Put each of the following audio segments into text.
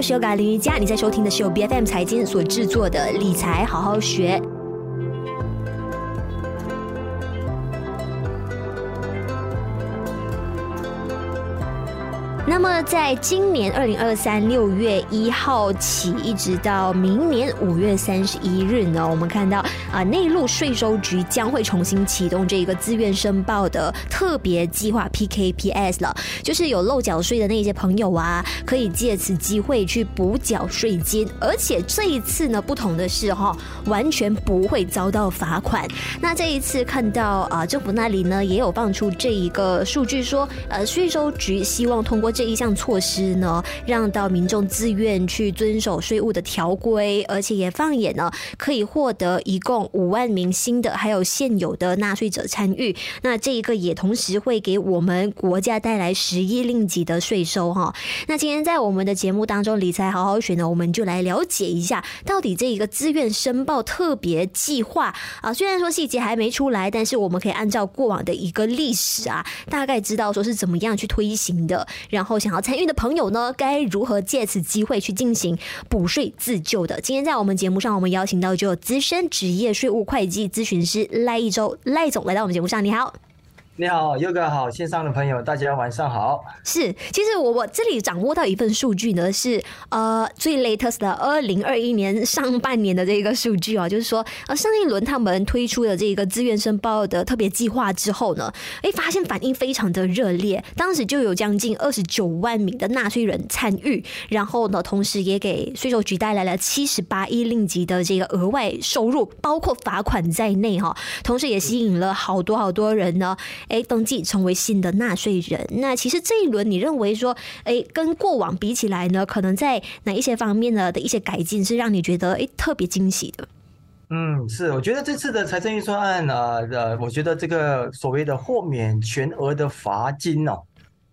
我是优格林瑜伽，你在收听的是由 BFM 财经所制作的理财好好学。那么，在今年二零二三六月一号起，一直到明年五月三十一日呢，我们看到啊，内陆税收局将会重新启动这个自愿申报的特别计划 PKPS 了，就是有漏缴税的那些朋友啊，可以借此机会去补缴税金，而且这一次呢，不同的是哈，完全不会遭到罚款。那这一次看到啊，政府那里呢也有放出这一个数据说，呃，税收局希望通过。这一项措施呢，让到民众自愿去遵守税务的条规，而且也放眼呢，可以获得一共五万名新的还有现有的纳税者参与。那这一个也同时会给我们国家带来十亿令吉的税收哈。那今天在我们的节目当中，理财好好学呢，我们就来了解一下，到底这一个自愿申报特别计划啊，虽然说细节还没出来，但是我们可以按照过往的一个历史啊，大概知道说是怎么样去推行的，然后。想要参与的朋友呢，该如何借此机会去进行补税自救的？今天在我们节目上，我们邀请到就有资深职业税务会计咨询师赖一周赖总来到我们节目上，你好。你好，优哥好，线上的朋友大家晚上好。是，其实我我这里掌握到一份数据呢，是呃最 latest 的二零二一年上半年的这个数据啊，就是说呃上一轮他们推出的这个自愿申报的特别计划之后呢，哎发现反应非常的热烈，当时就有将近二十九万名的纳税人参与，然后呢，同时也给税收局带来了七十八亿令吉的这个额外收入，包括罚款在内哈，同时也吸引了好多好多人呢。哎，登记成为新的纳税人。那其实这一轮，你认为说，哎，跟过往比起来呢，可能在哪一些方面呢的一些改进，是让你觉得哎特别惊喜的？嗯，是，我觉得这次的财政预算案啊，呃，我觉得这个所谓的豁免全额的罚金哦，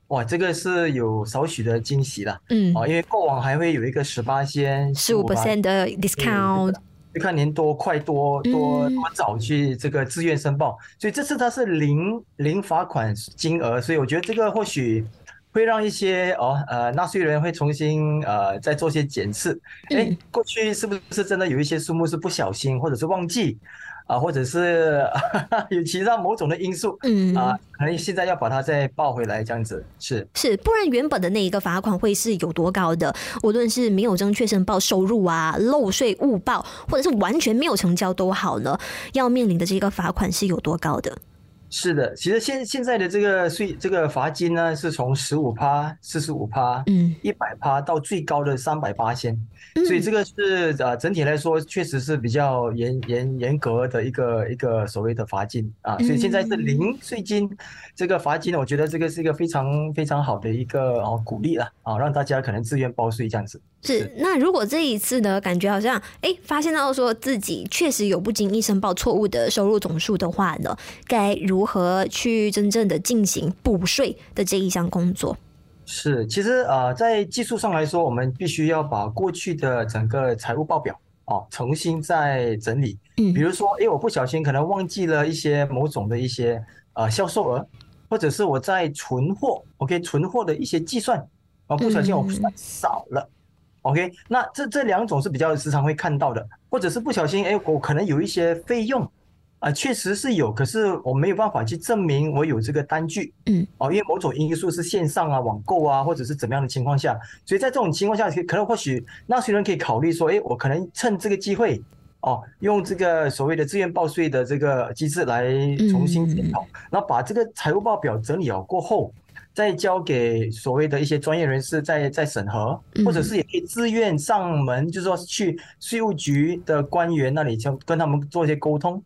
哇，这个是有少许的惊喜了。嗯，啊，因为过往还会有一个十八仙十五 percent 的 discount。看您多快多多多早去这个自愿申报，所以这次它是零零罚款金额，所以我觉得这个或许会让一些哦呃纳税人会重新呃再做些检视，哎，过去是不是真的有一些数目是不小心或者是忘记？啊，或者是 有其他某种的因素，嗯啊，可能现在要把它再报回来，这样子是是，不然原本的那一个罚款会是有多高的？无论是没有正确申报收入啊，漏税误报，或者是完全没有成交都好呢，要面临的这个罚款是有多高的？是的，其实现现在的这个税这个罚金呢，是从十五趴、四十五趴、嗯、一百趴到最高的三百八千，所以这个是呃整体来说确实是比较严严严格的一个一个所谓的罚金啊，所以现在是零税金这个罚金呢，我觉得这个是一个非常非常好的一个哦鼓励了啊，让大家可能自愿报税这样子。是，那如果这一次呢，感觉好像哎发现到说自己确实有不经意申报错误的收入总数的话呢，该如如何去真正的进行补税的这一项工作？是，其实呃，在技术上来说，我们必须要把过去的整个财务报表哦重新再整理。嗯，比如说，哎，我不小心可能忘记了一些某种的一些呃销售额，或者是我在存货，OK，存货的一些计算啊，不小心我算少了，嗯，OK，那这这两种是比较时常会看到的，或者是不小心，哎，我可能有一些费用。啊，确实是有，可是我没有办法去证明我有这个单据，嗯，哦，因为某种因素是线上啊、网购啊，或者是怎么样的情况下，所以在这种情况下，可能或许纳税人可以考虑说，哎，我可能趁这个机会，哦，用这个所谓的自愿报税的这个机制来重新检讨，然后把这个财务报表整理好过后，再交给所谓的一些专业人士再再审核，或者是也可以自愿上门，就是说去税务局的官员那里，就跟他们做一些沟通。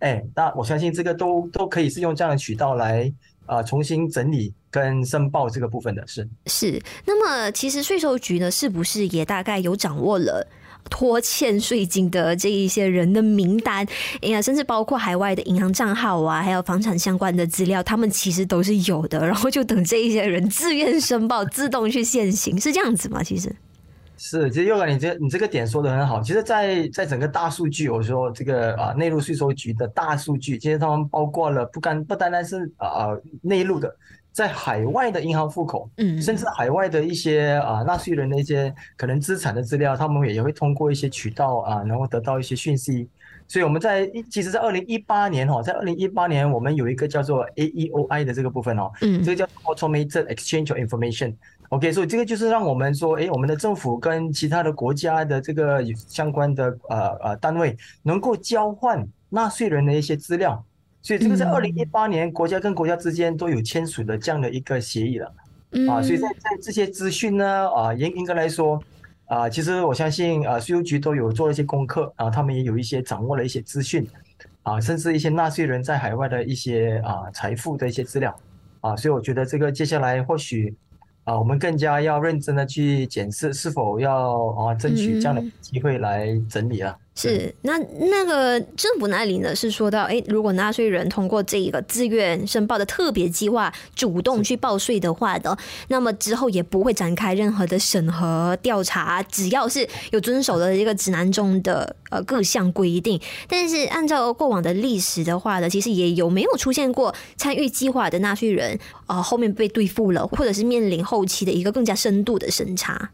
哎，那我相信这个都都可以是用这样的渠道来啊、呃、重新整理跟申报这个部分的是是。那么其实税收局呢，是不是也大概有掌握了拖欠税金的这一些人的名单？哎呀，甚至包括海外的银行账号啊，还有房产相关的资料，他们其实都是有的。然后就等这一些人自愿申报，自动去现行，是这样子吗？其实。是，其实又哥，你这你这个点说的很好。其实在，在在整个大数据，我说这个啊，内陆税收局的大数据，其实他们包括了不干不单单是啊内陆的，在海外的银行户口，嗯，甚至海外的一些啊纳税人的一些可能资产的资料，他们也也会通过一些渠道啊，然后得到一些讯息。所以我们在其实，在二零一八年哈，在二零一八年，我们有一个叫做 AEOI 的这个部分哦，嗯，这个叫 Automated Exchange of Information。OK，所以这个就是让我们说，哎，我们的政府跟其他的国家的这个相关的呃呃单位能够交换纳税人的一些资料。所以这个在二零一八年，国家跟国家之间都有签署的这样的一个协议了，啊，所以在在这些资讯呢，啊，应应该来说，啊，其实我相信，啊，税务局都有做了一些功课，啊，他们也有一些掌握了一些资讯，啊，甚至一些纳税人在海外的一些啊财富的一些资料，啊，所以我觉得这个接下来或许。啊，我们更加要认真的去检视是否要啊争取这样的机会来整理了。是，那那个政府那里呢是说到，哎，如果纳税人通过这一个自愿申报的特别计划主动去报税的话的，那么之后也不会展开任何的审核调查，只要是有遵守的这个指南中的呃各项规定。但是按照过往的历史的话呢，其实也有没有出现过参与计划的纳税人啊、呃、后面被对付了，或者是面临后期的一个更加深度的审查。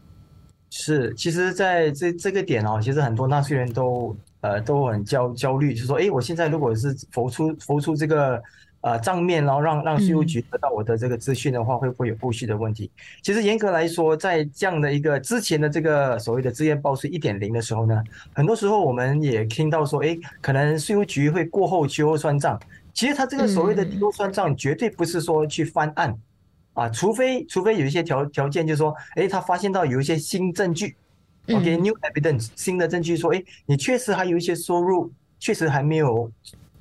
是，其实在这这个点哦，其实很多纳税人都呃都很焦焦虑，就是说，哎，我现在如果是浮出浮出这个呃账面，然后让让税务局得到我的这个资讯的话，会不会有后续的问题？其实严格来说，在这样的一个之前的这个所谓的自愿报税一点零的时候呢，很多时候我们也听到说，哎，可能税务局会过后秋后算账。其实他这个所谓的秋后算账，绝对不是说去翻案。啊，除非除非有一些条条件，就是说，哎，他发现到有一些新证据，OK，new evidence，新的证据说，哎，你确实还有一些收入，确实还没有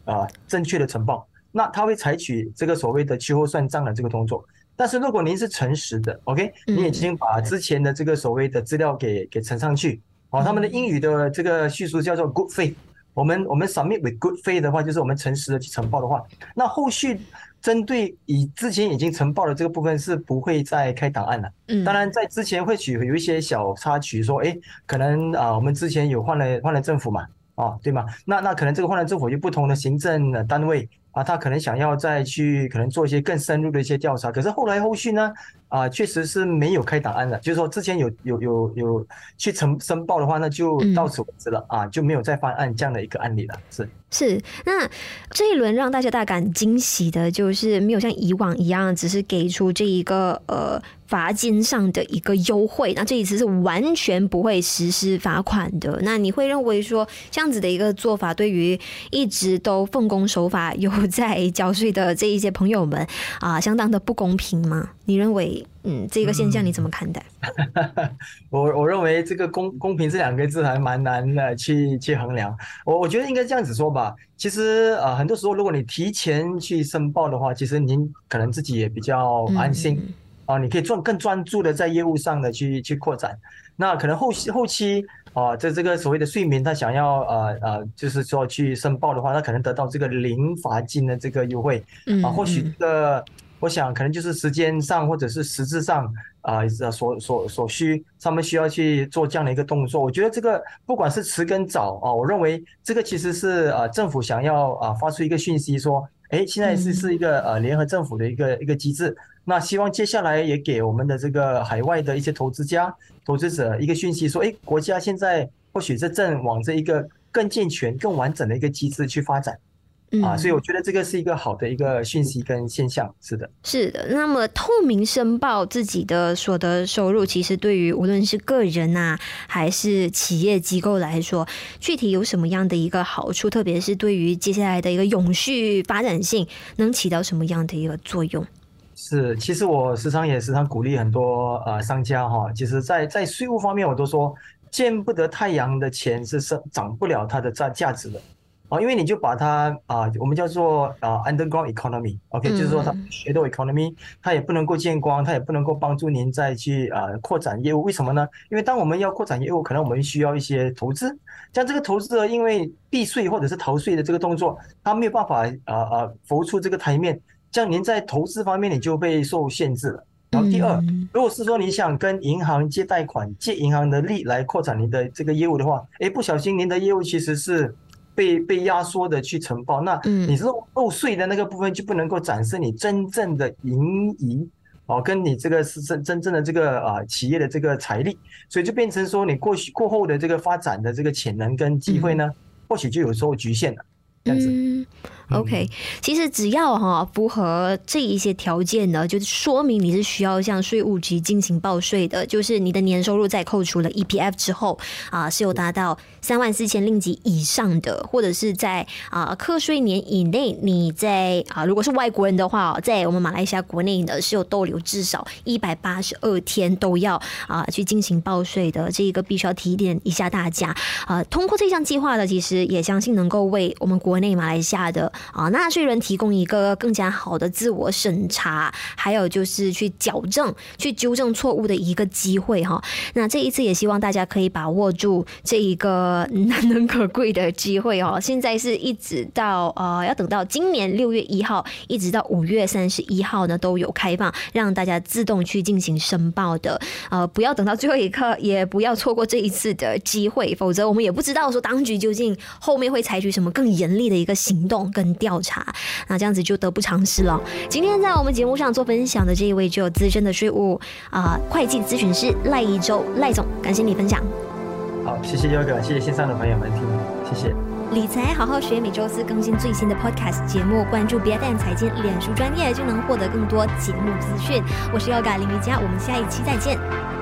啊正确的呈报，那他会采取这个所谓的秋后算账的这个动作。但是如果您是诚实的，OK，你已经把之前的这个所谓的资料给给呈上去，哦，他们的英语的这个叙述叫做 good faith，我们我们 submit with good faith 的话，就是我们诚实的去呈报的话，那后续。针对以之前已经呈报的这个部分是不会再开档案了。嗯，当然在之前会取有一些小插曲，说，哎，可能啊，我们之前有换了换了政府嘛，啊，对吗？那那可能这个换了政府有不同的行政的单位啊，他可能想要再去可能做一些更深入的一些调查，可是后来后续呢？啊，确实是没有开档案的，就是说之前有有有有去呈申报的话，那就到此为止了啊，就没有再翻案这样的一个案例了。是是，那这一轮让大家大感惊喜的就是没有像以往一样，只是给出这一个呃罚金上的一个优惠，那这一次是完全不会实施罚款的。那你会认为说这样子的一个做法，对于一直都奉公守法有 在交税的这一些朋友们啊，相当的不公平吗？你认为？嗯，这个现象你怎么看待？嗯、我我认为这个公公平这两个字还蛮难的去去衡量。我我觉得应该这样子说吧。其实啊、呃，很多时候如果你提前去申报的话，其实您可能自己也比较安心、嗯、啊，你可以专更专注的在业务上的去去扩展。那可能后期后期啊，在这个所谓的睡眠他想要呃呃，就是说去申报的话，他可能得到这个零罚金的这个优惠啊，或许这个。我想可能就是时间上或者是实质上啊，所所所需，他们需要去做这样的一个动作。我觉得这个不管是迟跟早啊，我认为这个其实是啊政府想要啊发出一个讯息说，哎，现在是是一个呃联合政府的一个一个机制，那希望接下来也给我们的这个海外的一些投资家、投资者一个讯息说，哎，国家现在或许是正往这一个更健全、更完整的一个机制去发展。啊，所以我觉得这个是一个好的一个讯息跟现象，是的，是的。那么透明申报自己的所得收入，其实对于无论是个人呐，还是企业机构来说，具体有什么样的一个好处？特别是对于接下来的一个永续发展性，能起到什么样的一个作用？是，其实我时常也时常鼓励很多呃商家哈，其实在在税务方面，我都说见不得太阳的钱是是涨不了它的价价值的。啊，因为你就把它啊，我们叫做啊 underground economy，OK，就是说它 shadow economy，它也不能够见光，它也不能够帮助您再去啊扩展业务。为什么呢？因为当我们要扩展业务，可能我们需要一些投资，像这个投资呢，因为避税或者是逃税的这个动作，它没有办法啊啊浮出这个台面，这样您在投资方面你就被受限制了。然后第二，如果是说你想跟银行借贷款，借银行的利来扩展您的这个业务的话，诶，不小心您的业务其实是。被被压缩的去承包，那你漏漏税的那个部分就不能够展示你真正的盈余哦，跟你这个是真真正的这个啊企业的这个财力，所以就变成说你过去过后的这个发展的这个潜能跟机会呢，或许就有时候局限了，这样子。OK，其实只要哈符合这一些条件呢，就是说明你是需要向税务局进行报税的。就是你的年收入在扣除了 EPF 之后啊，是有达到三万四千令吉以上的，或者是在啊课税年以内，你在啊如果是外国人的话，在我们马来西亚国内呢是有逗留至少一百八十二天都要啊去进行报税的。这一个必须要提点一下大家啊。通过这项计划呢，其实也相信能够为我们国内马来西亚的。啊，纳税人提供一个更加好的自我审查，还有就是去矫正、去纠正错误的一个机会哈。那这一次也希望大家可以把握住这一个难能可贵的机会哦。现在是一直到呃，要等到今年六月一号，一直到五月三十一号呢，都有开放让大家自动去进行申报的。呃，不要等到最后一刻，也不要错过这一次的机会，否则我们也不知道说当局究竟后面会采取什么更严厉的一个行动跟。调查，那这样子就得不偿失了。今天在我们节目上做分享的这一位，就有资深的税务啊、呃、会计咨询师赖一周赖总，感谢你分享。好，谢谢优哥，谢谢线上的朋友们听，谢谢。理财好好学，每周四更新最新的 Podcast 节目，关注 BFM 财经脸书专业就能获得更多节目资讯。我是优哥林瑜伽，我们下一期再见。